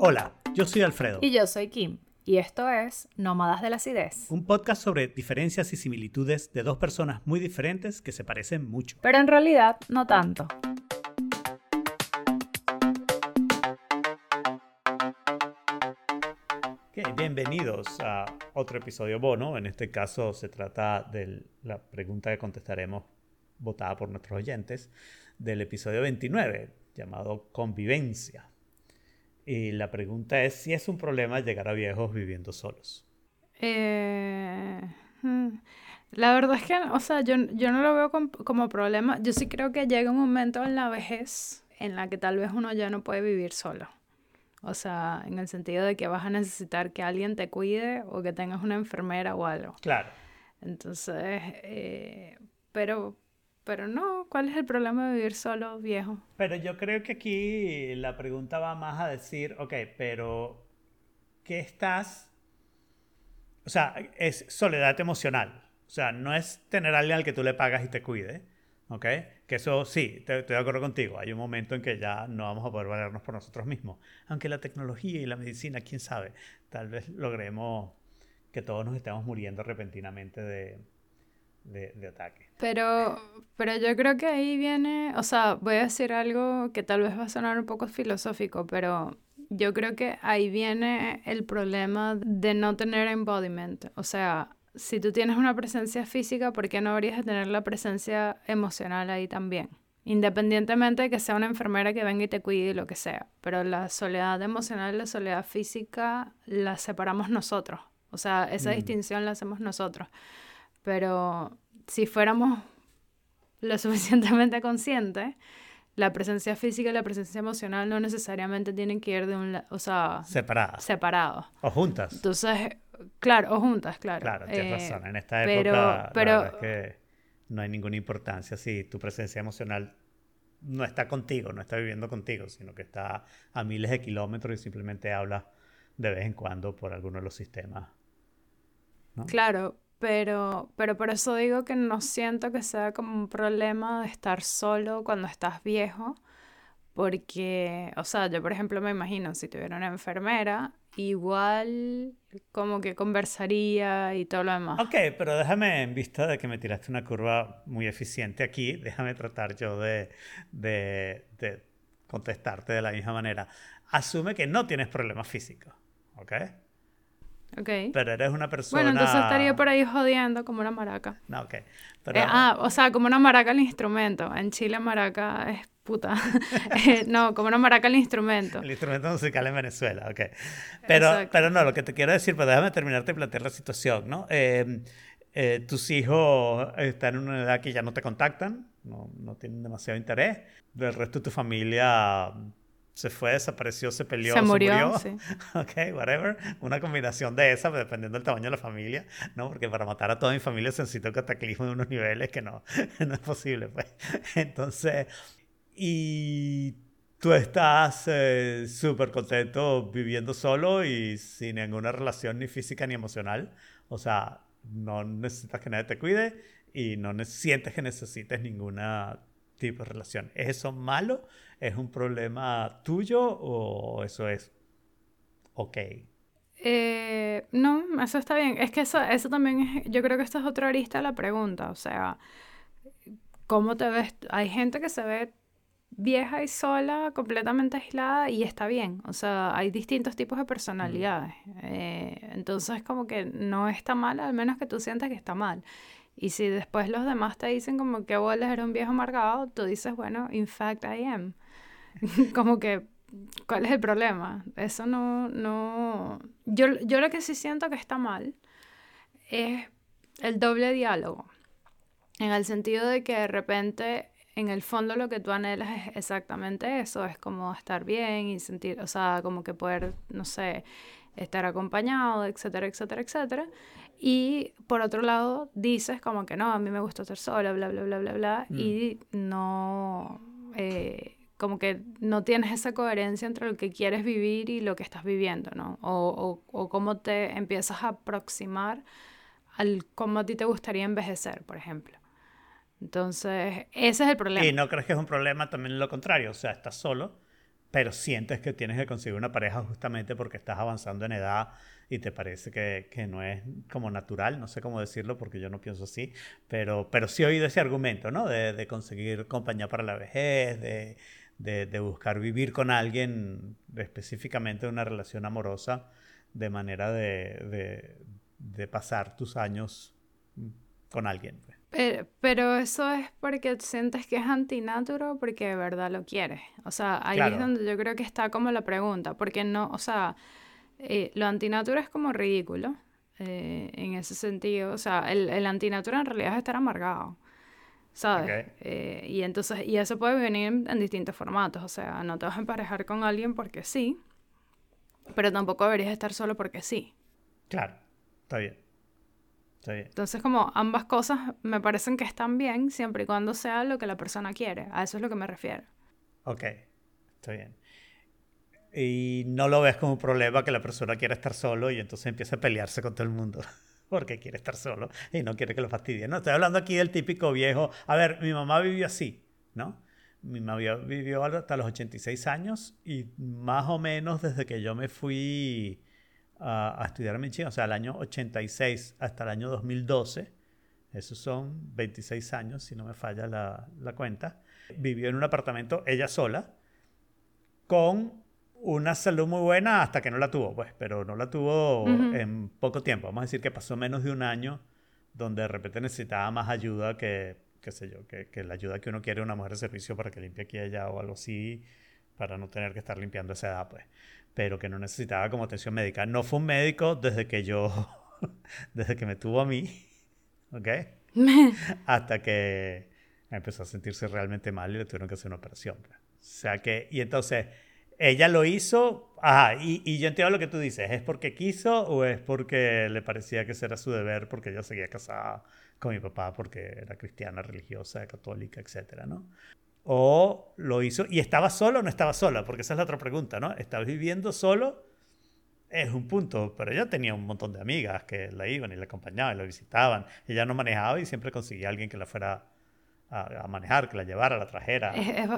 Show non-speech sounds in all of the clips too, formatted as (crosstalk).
Hola, yo soy Alfredo. Y yo soy Kim. Y esto es Nómadas de la Acidez. Un podcast sobre diferencias y similitudes de dos personas muy diferentes que se parecen mucho. Pero en realidad no tanto. bienvenidos a otro episodio bono. En este caso se trata de la pregunta que contestaremos votada por nuestros oyentes del episodio 29 llamado Convivencia. Y la pregunta es si es un problema llegar a viejos viviendo solos. Eh, hmm, la verdad es que, o sea, yo, yo no lo veo como, problema. Yo sí creo que llega un momento en la vejez en la que tal vez uno ya no puede vivir solo. O sea, en el sentido de que vas a necesitar que alguien te cuide o que tengas una enfermera o algo. Claro. Entonces, eh, pero pero no, ¿cuál es el problema de vivir solo, viejo? Pero yo creo que aquí la pregunta va más a decir, ok, pero ¿qué estás? O sea, es soledad emocional. O sea, no es tener a alguien al que tú le pagas y te cuide. ¿Ok? Que eso sí, estoy de acuerdo contigo. Hay un momento en que ya no vamos a poder valernos por nosotros mismos. Aunque la tecnología y la medicina, quién sabe, tal vez logremos que todos nos estemos muriendo repentinamente de, de, ataque. Pero, pero yo creo que ahí viene, o sea, voy a decir algo que tal vez va a sonar un poco filosófico, pero yo creo que ahí viene el problema de no tener embodiment. O sea, si tú tienes una presencia física, ¿por qué no habrías de tener la presencia emocional ahí también? Independientemente de que sea una enfermera que venga y te cuide y lo que sea. Pero la soledad emocional y la soledad física la separamos nosotros. O sea, esa mm. distinción la hacemos nosotros. Pero si fuéramos (laughs) lo suficientemente conscientes, la presencia física y la presencia emocional no necesariamente tienen que ir de un lado, o sea, separadas. Separados. O juntas. Entonces, claro, o juntas, claro. Claro, tienes eh, razón. En esta época, pero, es que no hay ninguna importancia si tu presencia emocional no está contigo, no está viviendo contigo, sino que está a miles de kilómetros y simplemente habla de vez en cuando por alguno de los sistemas. Claro, pero, pero por eso digo que no siento que sea como un problema de estar solo cuando estás viejo, porque, o sea, yo por ejemplo me imagino si tuviera una enfermera, igual como que conversaría y todo lo demás. Ok, pero déjame, en vista de que me tiraste una curva muy eficiente aquí, déjame tratar yo de, de, de contestarte de la misma manera. Asume que no tienes problemas físicos, ¿ok? Pero eres una persona... Bueno, entonces estaría por ahí jodiendo como una maraca. No, ok. Eh, ah, o sea, como una maraca el instrumento. En Chile maraca es puta. (laughs) Eh, no, como una maraca el instrumento. El instrumento musical en Venezuela, ok. Pero, pero no, lo que te quiero decir, pues déjame terminarte de plantear la situación, ¿no? Eh, tus hijos están en una edad que ya no te contactan, no, no tienen demasiado interés. Del resto de tu familia se fue, desapareció, se peleó, se murió. Sí. (laughs) ok, whatever. Una combinación de esas, dependiendo del tamaño de la familia, ¿no? Porque para matar a toda mi familia se necesita un cataclismo de unos niveles que no, (laughs) no es posible, pues. (laughs) Entonces, y tú estás eh, súper contento viviendo solo y sin ninguna relación ni física ni emocional. O sea, no necesitas que nadie te cuide y no sientes que necesites ninguna tipo de relación. ¿Es eso malo? ¿Es un problema tuyo o eso es ok? Eh, no, eso está bien. Es que eso, eso también es, yo creo que esta es otra arista de la pregunta. O sea, ¿cómo te ves? Hay gente que se ve vieja y sola, completamente aislada y está bien. O sea, hay distintos tipos de personalidades. Eh, entonces, como que no está mal, al menos que tú sientas que está mal. Y si después los demás te dicen como que vos eres un viejo amargado, tú dices, bueno, in fact I am. (laughs) como que, ¿cuál es el problema? Eso no, no... Yo, yo lo que sí siento que está mal es el doble diálogo. En el sentido de que de repente, en el fondo lo que tú anhelas es exactamente eso, es como estar bien y sentir, o sea, como que poder, no sé, estar acompañado, etcétera, etcétera, etcétera. Y por otro lado, dices como que no, a mí me gusta estar sola, bla, bla, bla, bla, bla, mm. y no, eh, como que no tienes esa coherencia entre lo que quieres vivir y lo que estás viviendo, ¿no? O, o, o cómo te empiezas a aproximar al cómo a ti te gustaría envejecer, por ejemplo. Entonces, ese es el problema. ¿Y no crees que es un problema también lo contrario? O sea, estás solo, pero sientes que tienes que conseguir una pareja justamente porque estás avanzando en edad y te parece que, que, no es como natural, no sé cómo decirlo porque yo no pienso así, pero, pero sí he oído ese argumento, ¿no? De, de conseguir compañía para la vejez, de, de, de, buscar vivir con alguien, específicamente una relación amorosa, de manera de, de pasar tus años con alguien. Pues. Pero, pero, eso es porque sientes que es antinatural porque de verdad lo quieres. O sea, ahí es donde yo creo que está como la pregunta. Porque no, o sea, eh, lo antinatura es como ridículo eh, en ese sentido. O sea, el, el antinatura en realidad es estar amargado. ¿Sabes? Eh, y entonces, y eso puede venir en, distintos formatos. O sea, no te vas a emparejar con alguien porque sí, pero tampoco deberías estar solo porque sí. Claro, está bien. Está bien. Entonces, como ambas cosas me parecen que están bien siempre y cuando sea lo que la persona quiere. A eso es lo que me refiero. Ok, está bien y no lo ves como un problema que la persona quiera estar solo y entonces empieza a pelearse con todo el mundo (laughs) porque quiere estar solo y no quiere que lo fastidien. No, estoy hablando aquí del típico viejo. A ver, mi mamá vivió así, ¿no? Mi mamá vivió hasta los 86 años y más o menos desde que yo me fui a, a estudiar en Michigan, o sea, el año 86 hasta el año 2012, esos son 26 años, si no me falla la, la cuenta, vivió en un apartamento ella sola con una salud muy buena hasta que no la tuvo, pues, pero no la tuvo en poco tiempo. Vamos a decir que pasó menos de un año donde de repente necesitaba más ayuda que, qué sé yo, que, que la ayuda que uno quiere una mujer de servicio para que limpie aquí y allá o algo así, para no tener que estar limpiando esa edad, pues, pero que no necesitaba como atención médica. No fue un médico desde que yo, (laughs) desde que me tuvo a mí, (laughs) ¿ok? (laughs) hasta que empezó a sentirse realmente mal y le tuvieron que hacer una operación. Pues. O sea que, y entonces ella lo hizo, ajá, y, y, yo entiendo lo que tú dices, ¿es porque quiso o es porque le parecía que era su deber porque ella seguía casada con mi papá porque era cristiana, religiosa, católica, etcétera, ¿no? O lo hizo y estaba solo o no estaba sola, porque esa es la otra pregunta, ¿no? ¿Estaba viviendo solo? Es un punto, pero ella tenía un montón de amigas que la iban y la acompañaban y la visitaban. Ella no manejaba y siempre conseguía a alguien que la fuera a, manejar, que la llevara, la trajera.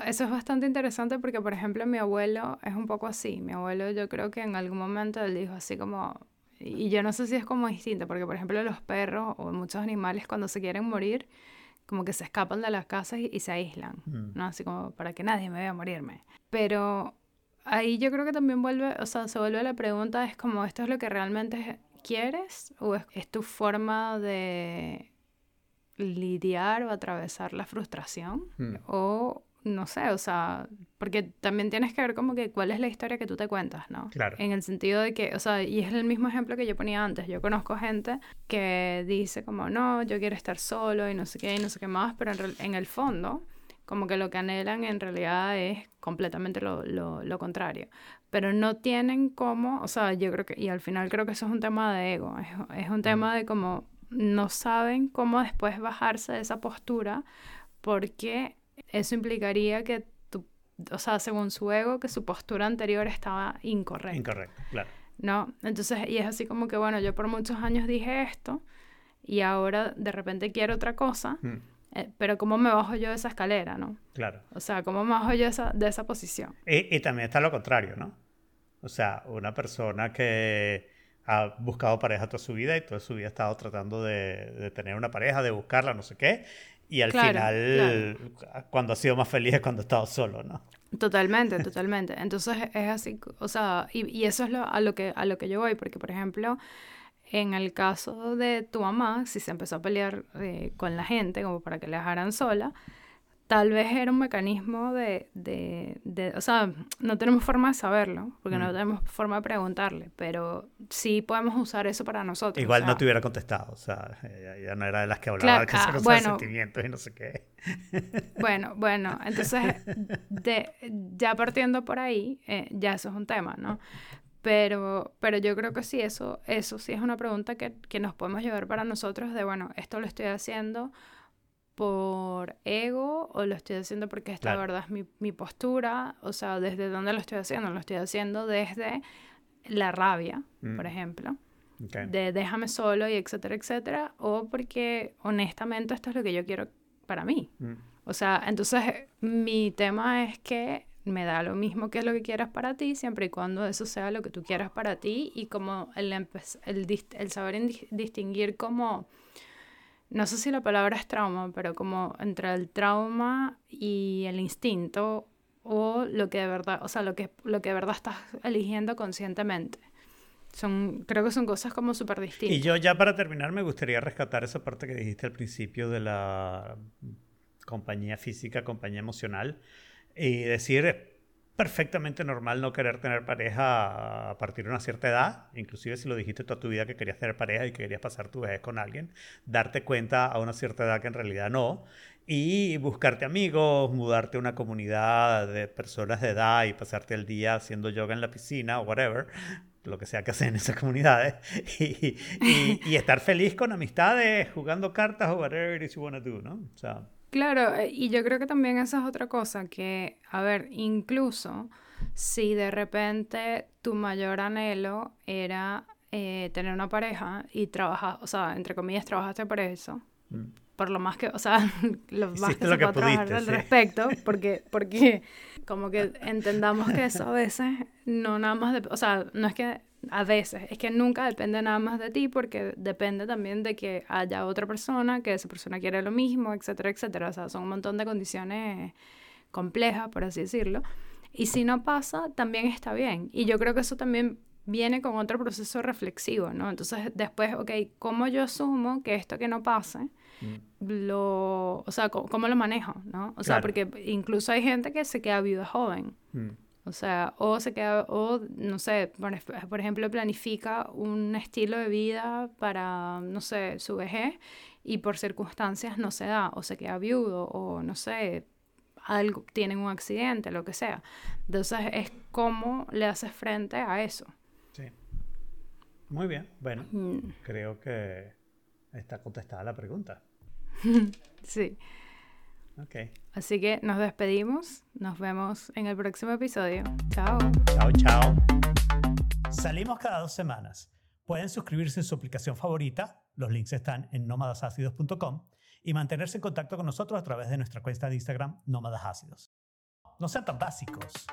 eso es bastante interesante porque, por ejemplo, mi abuelo es un poco así. Mi abuelo yo creo que en algún momento él dijo así como... Y yo no sé si es como distinto, porque, por ejemplo, los perros o muchos animales cuando se quieren morir, como que se escapan de las casas y, se aíslan, mm. ¿no? Así como para que nadie me vea morirme. Pero ahí yo creo que también vuelve, o sea, se vuelve la pregunta, es como, ¿esto es lo que realmente quieres o es tu forma de lidiar o atravesar la frustración hmm. o no sé, o sea, porque también tienes que ver como que cuál es la historia que tú te cuentas, ¿no? Claro. En el sentido de que, o sea, y es el mismo ejemplo que yo ponía antes, yo conozco gente que dice como, no, yo quiero estar solo y no sé qué y no sé qué más, pero en, en el fondo, como que lo que anhelan en realidad es completamente lo, lo, lo contrario. Pero no tienen como, o sea, yo creo que, y al final creo que eso es un tema de ego, es, es un tema de como no saben cómo después bajarse de esa postura porque eso implicaría que, tu, o sea, según su ego, que su postura anterior estaba incorrecta. Incorrecta, claro. ¿No? Entonces, y es así como que, bueno, yo por muchos años dije esto y ahora de repente quiero otra cosa, hmm. eh, pero ¿cómo me bajo yo de esa escalera, no? Claro. O sea, ¿cómo me bajo yo de esa, de esa posición? Y, y también está lo contrario, ¿no? O sea, una persona que ha buscado pareja toda su vida y toda su vida ha estado tratando de, de tener una pareja, de buscarla, no sé qué. Y al final, cuando ha sido más feliz es cuando ha estado solo, ¿no? Totalmente, (laughs) totalmente. Entonces es así, o sea, y, y eso es lo, a, lo que, a lo que yo voy, porque por ejemplo, en el caso de tu mamá, si se empezó a pelear eh, con la gente como para que la dejaran sola, tal vez era un mecanismo de, de, de, o sea, no tenemos forma de saberlo, porque no mm. tenemos forma de preguntarle, pero sí podemos usar eso para nosotros. Igual no te hubiera contestado, o sea, ella, no era de las que hablaba que (laughs) se bueno, sentimientos y no sé qué. Bueno, bueno, (laughs) entonces, de, ya partiendo por ahí, eh, ya eso es un tema, ¿no? Pero, pero yo creo que sí, eso, eso sí es una pregunta que, que nos podemos llevar para nosotros de, bueno, esto lo estoy haciendo por ego o lo estoy haciendo porque esta verdad es mi, mi, postura, o sea, desde dónde lo estoy haciendo, lo estoy haciendo desde la rabia, mm. por ejemplo, de déjame solo y etcétera, etcétera, o porque honestamente esto es lo que yo quiero para mí. Mm. O sea, entonces mi tema es que me da lo mismo que es lo que quieras para ti, siempre y cuando eso sea lo que tú quieras para ti y como el, el, el saber distinguir como, no sé si la palabra es trauma, pero como entre el trauma y el instinto o lo que de verdad, o sea, lo que, lo que de verdad estás eligiendo conscientemente. Son, creo que son cosas como súper distintas. Y yo ya para terminar me gustaría rescatar esa parte que dijiste al principio de la compañía física, compañía emocional, y decir, perfectamente normal no querer tener pareja a partir de una cierta edad, inclusive si lo dijiste toda tu vida que querías tener pareja y que querías pasar tu vejez con alguien, darte cuenta a una cierta edad que en realidad no, y buscarte amigos, mudarte a una comunidad de personas de edad y pasarte el día haciendo yoga en la piscina o whatever, lo que sea que hacen en esas comunidades, (laughs) y, y, estar feliz con amistades, jugando cartas o whatever it is you want to do, ¿no? O sea, Claro, eh, y yo creo que también esa es otra cosa, que, a ver, incluso si de repente tu mayor anhelo era eh, tener una pareja y trabajar, o sea, entre comillas, trabajaste por eso, mm. por lo más que, o sea, (laughs) lo más que se puede trabajar al respecto, porque, porque como que entendamos que eso a veces no nada más, de, o sea, no es que a veces, es que nunca depende nada más de ti porque depende también de que haya otra persona, que esa persona quiere lo mismo, etcétera, etcétera. O sea, son un montón de condiciones complejas, por así decirlo. Y si no pasa, también está bien. Y yo creo que eso también viene con otro proceso reflexivo, ¿no? Entonces, después, ok, ¿cómo yo asumo que esto que no pase, mm. lo, o sea, ¿cómo, lo manejo, ¿no? O sea, porque incluso hay gente que se queda viuda joven. Mm. O sea, o se queda, o no sé, por, ejemplo, planifica un estilo de vida para, no sé, su vejez y por circunstancias no se da, o se queda viudo, o no sé, algo, tienen un accidente, lo que sea. Entonces es cómo le haces frente a eso. Sí. Muy bien, bueno, mm. creo que está contestada la pregunta. (laughs) sí. Así que nos despedimos. Nos vemos en el próximo episodio. Chao. Chao, chao. Salimos cada dos semanas. Pueden suscribirse en su aplicación favorita. Los links están en nómadasácidos.com y mantenerse en contacto con nosotros a través de nuestra cuenta de Instagram Nómadas Ácidos. No sean tan básicos.